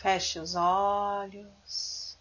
Feche os olhos.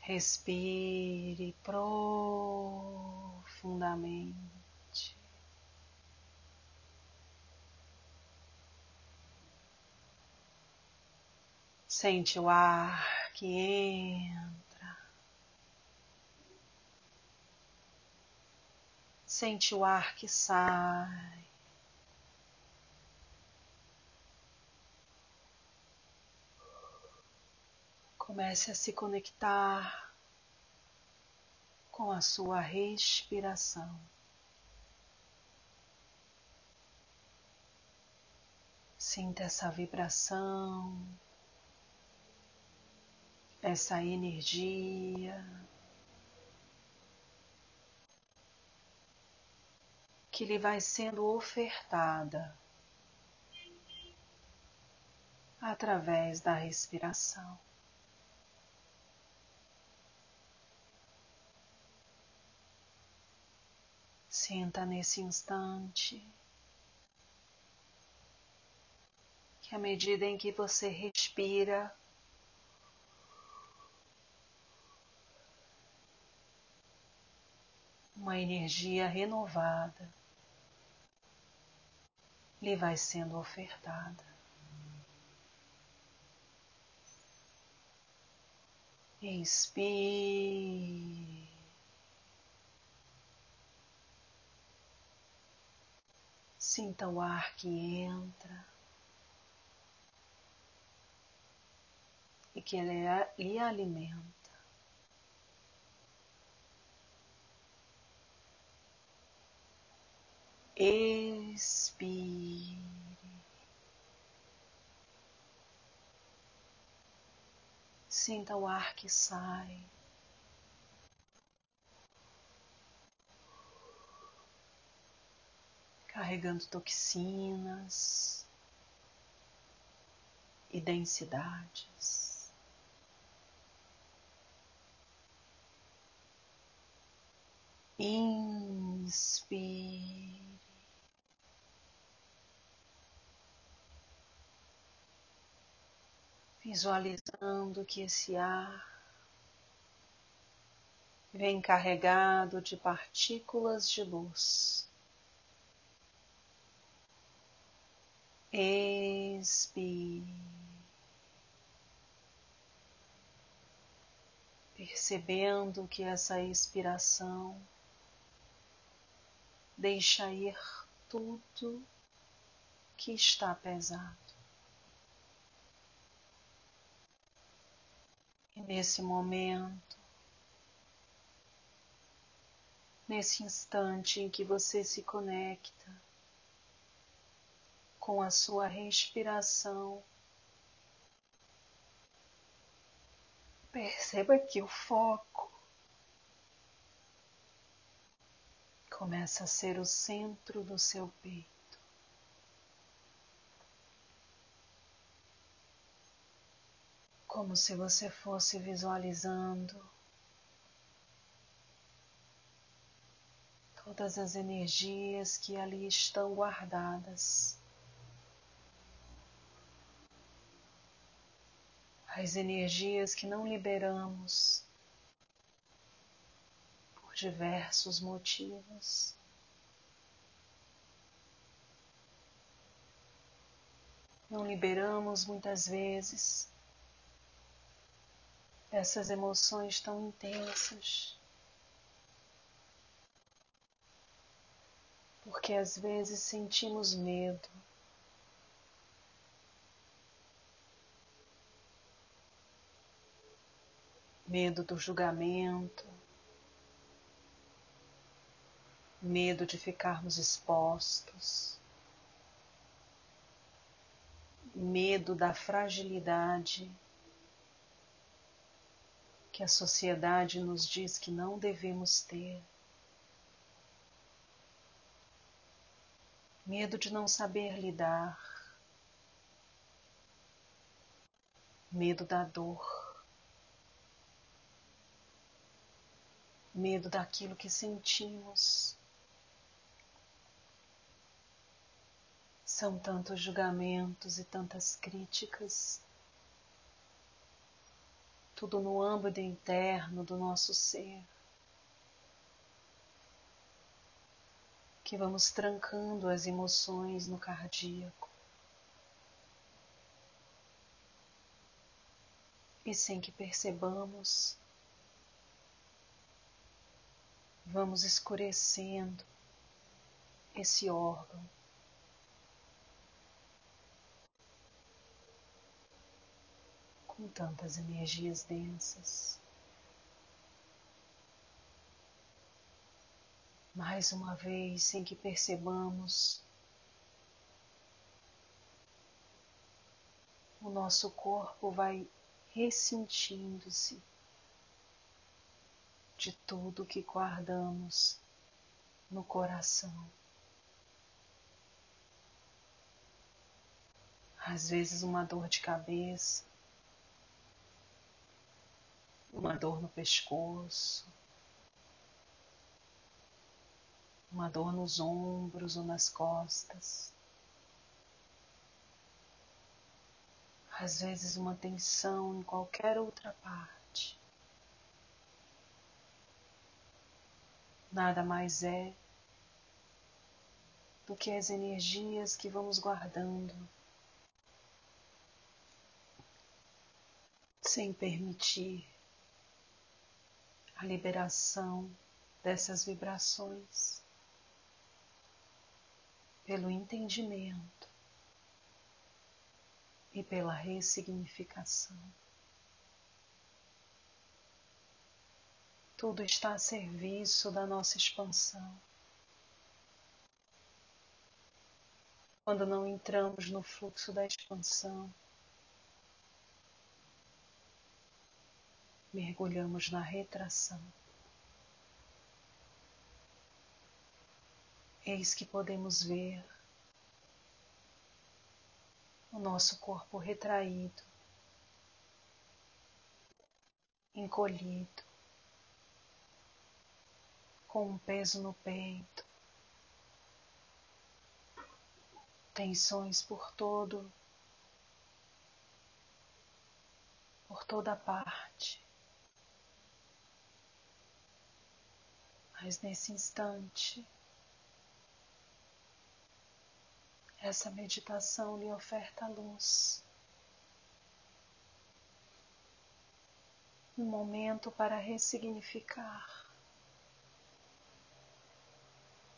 Respire profundamente. Sente o ar que entra. Sente o ar que sai. Comece a se conectar com a sua respiração. Sinta essa vibração, essa energia que lhe vai sendo ofertada através da respiração. Sinta nesse instante que à medida em que você respira, uma energia renovada lhe vai sendo ofertada. Inspire. Sinta o ar que entra e que ele lhe alimenta. Expire. Sinta o ar que sai. carregando toxinas e densidades. Inspire. Visualizando que esse ar vem carregado de partículas de luz Expire. Percebendo que essa expiração deixa ir tudo que está pesado. E nesse momento, nesse instante em que você se conecta com a sua respiração. Perceba que o foco começa a ser o centro do seu peito. Como se você fosse visualizando todas as energias que ali estão guardadas. as energias que não liberamos por diversos motivos. Não liberamos muitas vezes essas emoções tão intensas. Porque às vezes sentimos medo. Medo do julgamento, medo de ficarmos expostos, medo da fragilidade que a sociedade nos diz que não devemos ter. Medo de não saber lidar, medo da dor. medo daquilo que sentimos. São tantos julgamentos e tantas críticas, tudo no âmbito interno do nosso ser, que vamos trancando as emoções no cardíaco. E sem que percebamos, vamos escurecendo esse órgão. Com tantas energias densas. Mais uma vez, sem que percebamos, o nosso corpo vai ressentindo-se de tudo que guardamos no coração. Às vezes, uma dor de cabeça, uma dor no pescoço, uma dor nos ombros ou nas costas. Às vezes, uma tensão em qualquer outra parte. Nada mais é do que as energias que vamos guardando sem permitir a liberação dessas vibrações pelo entendimento e pela ressignificação. Tudo está a serviço da nossa expansão. Quando não entramos no fluxo da expansão, mergulhamos na retração. Eis que podemos ver o nosso corpo retraído, encolhido, com um peso no peito, tensões por todo, por toda parte. Mas nesse instante, essa meditação lhe oferta luz. Um momento para ressignificar,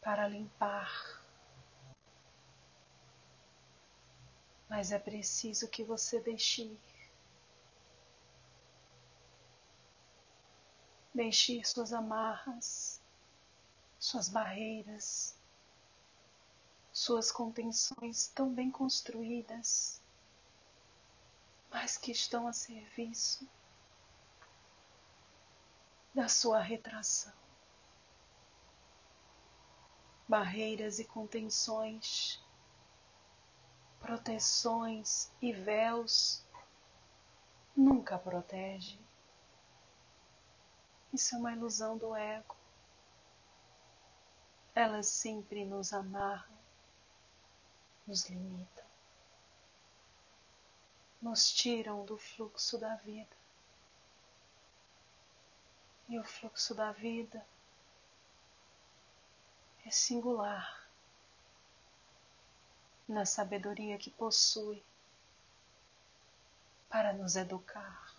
para limpar. Mas é preciso que você deixe ir. Deixe ir suas amarras, suas barreiras, suas contenções tão bem construídas, mas que estão a serviço da sua retração. Barreiras e contenções, proteções e véus nunca protege. Isso é uma ilusão do ego. Elas sempre nos amarram nos limitam, nos tiram do fluxo da vida. E o fluxo da vida é singular na sabedoria que possui para nos educar.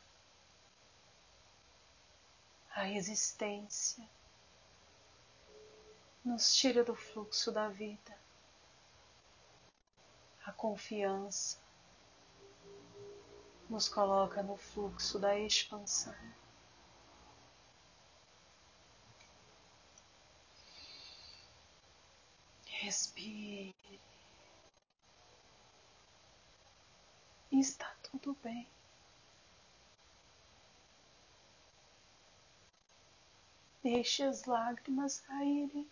A existência nos tira do fluxo da vida a confiança nos coloca no fluxo da expansão. Respire. Está tudo bem. Deixe as lágrimas caírem.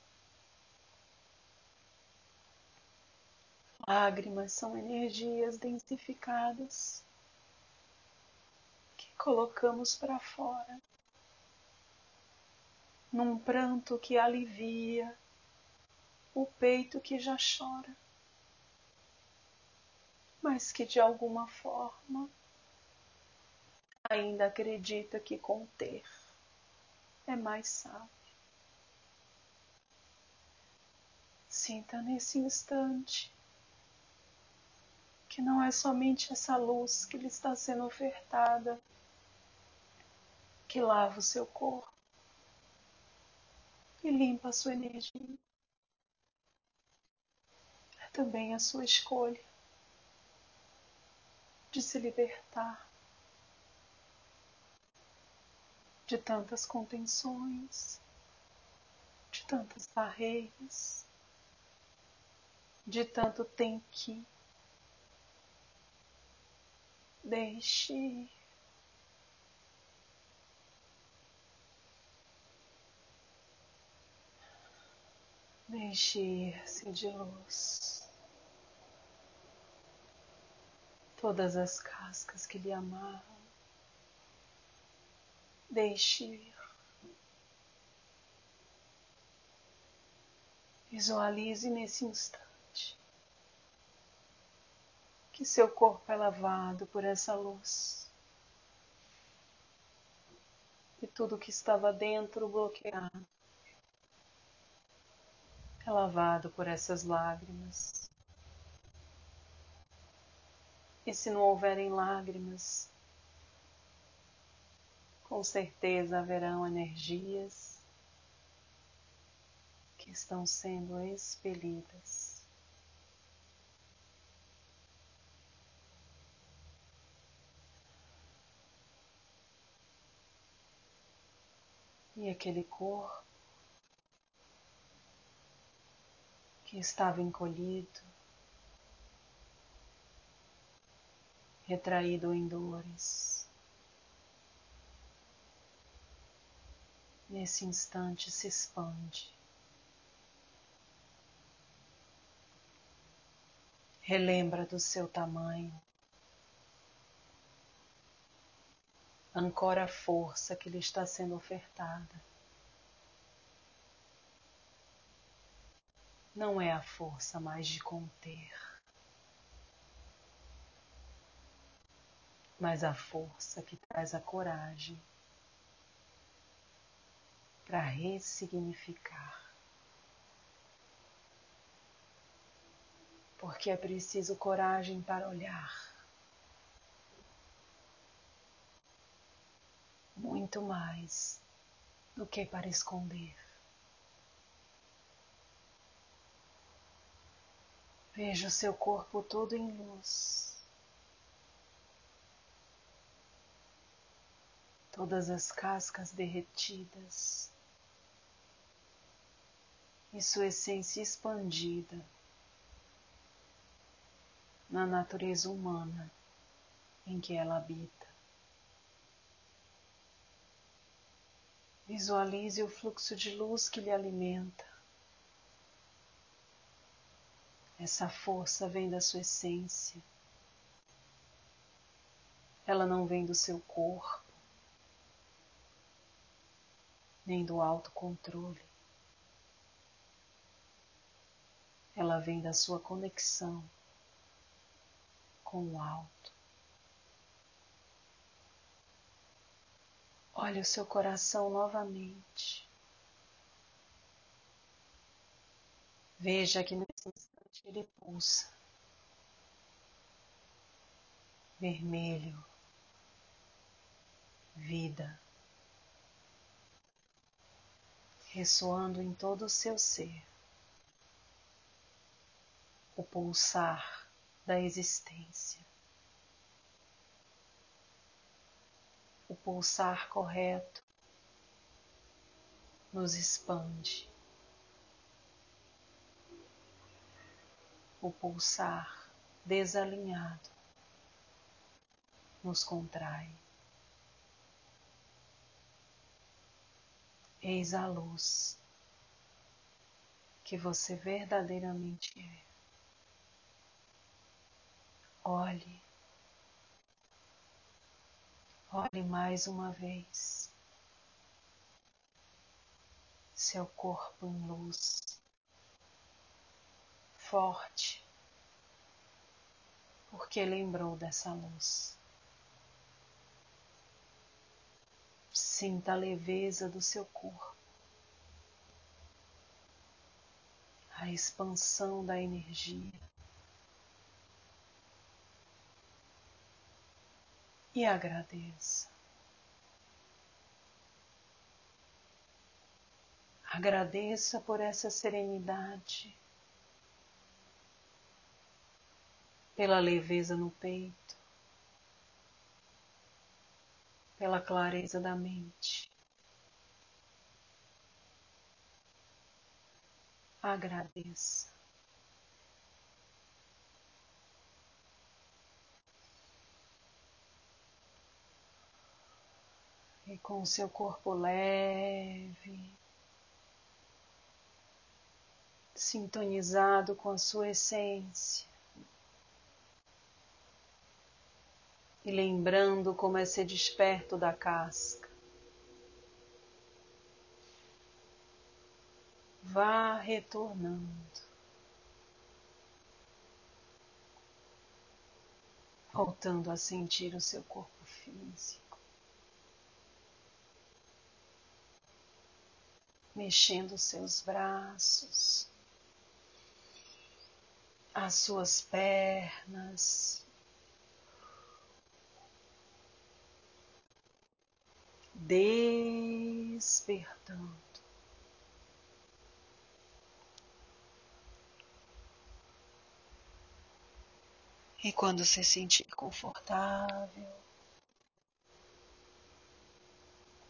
Lágrimas são energias densificadas que colocamos para fora, num pranto que alivia o peito que já chora. mas que de alguma forma ainda acredita que conter é mais sábio. Sinta nesse instante que não é somente essa luz que lhe está sendo ofertada que lava o seu corpo e limpa a sua energia. É também a sua escolha de se libertar de tantas contenções, de tantas barreiras, de tanto tem que. Deixe. Deixe ir-se de luz. Todas as cascas que lhe amarram. Deixe ir. Visualize nesse instante que seu corpo é lavado por essa luz e tudo que estava dentro bloqueado é lavado por essas lágrimas. E se não houverem lágrimas, com certeza haverão energias que estão sendo expelidas. E aquele corpo que estava encolhido, retraído em dores. Nesse instante se expande. Relembra do seu tamanho. Ancora a força que lhe está sendo ofertada. não é a força mais de conter, mas a força que traz a coragem para ressignificar. Porque é preciso coragem para olhar. Muito mais do que para esconder. Veja o seu corpo todo em luz. Todas as cascas derretidas e sua essência expandida na natureza humana em que ela habita. Visualize o fluxo de luz que lhe alimenta. Essa força vem da sua essência. Ela não vem do seu corpo, nem do autocontrole. Ela vem da sua conexão com o alto. Olhe o seu coração novamente. Veja que nesse ele pulsa. Vermelho, vida, ressoando em todo o seu ser, o pulsar da existência, o pulsar correto nos expande. o pulsar desalinhado nos contrai. Eis a luz que você verdadeiramente é. Olhe, olhe mais uma vez seu corpo em luz forte, porque lembrou dessa luz. Sinta a leveza do seu corpo, a expansão da energia. E agradeça. Agradeça por essa serenidade, pela leveza no peito, pela clareza da mente. Agradeça. E com o seu corpo leve, sintonizado com a sua essência. E lembrando como é ser desperto da casca. Vá retornando. Voltando a sentir o seu corpo físico. Mexendo seus braços as suas pernas. Despertando. E quando se sentir confortável,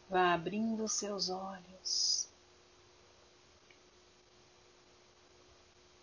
vá abrindo seus olhos.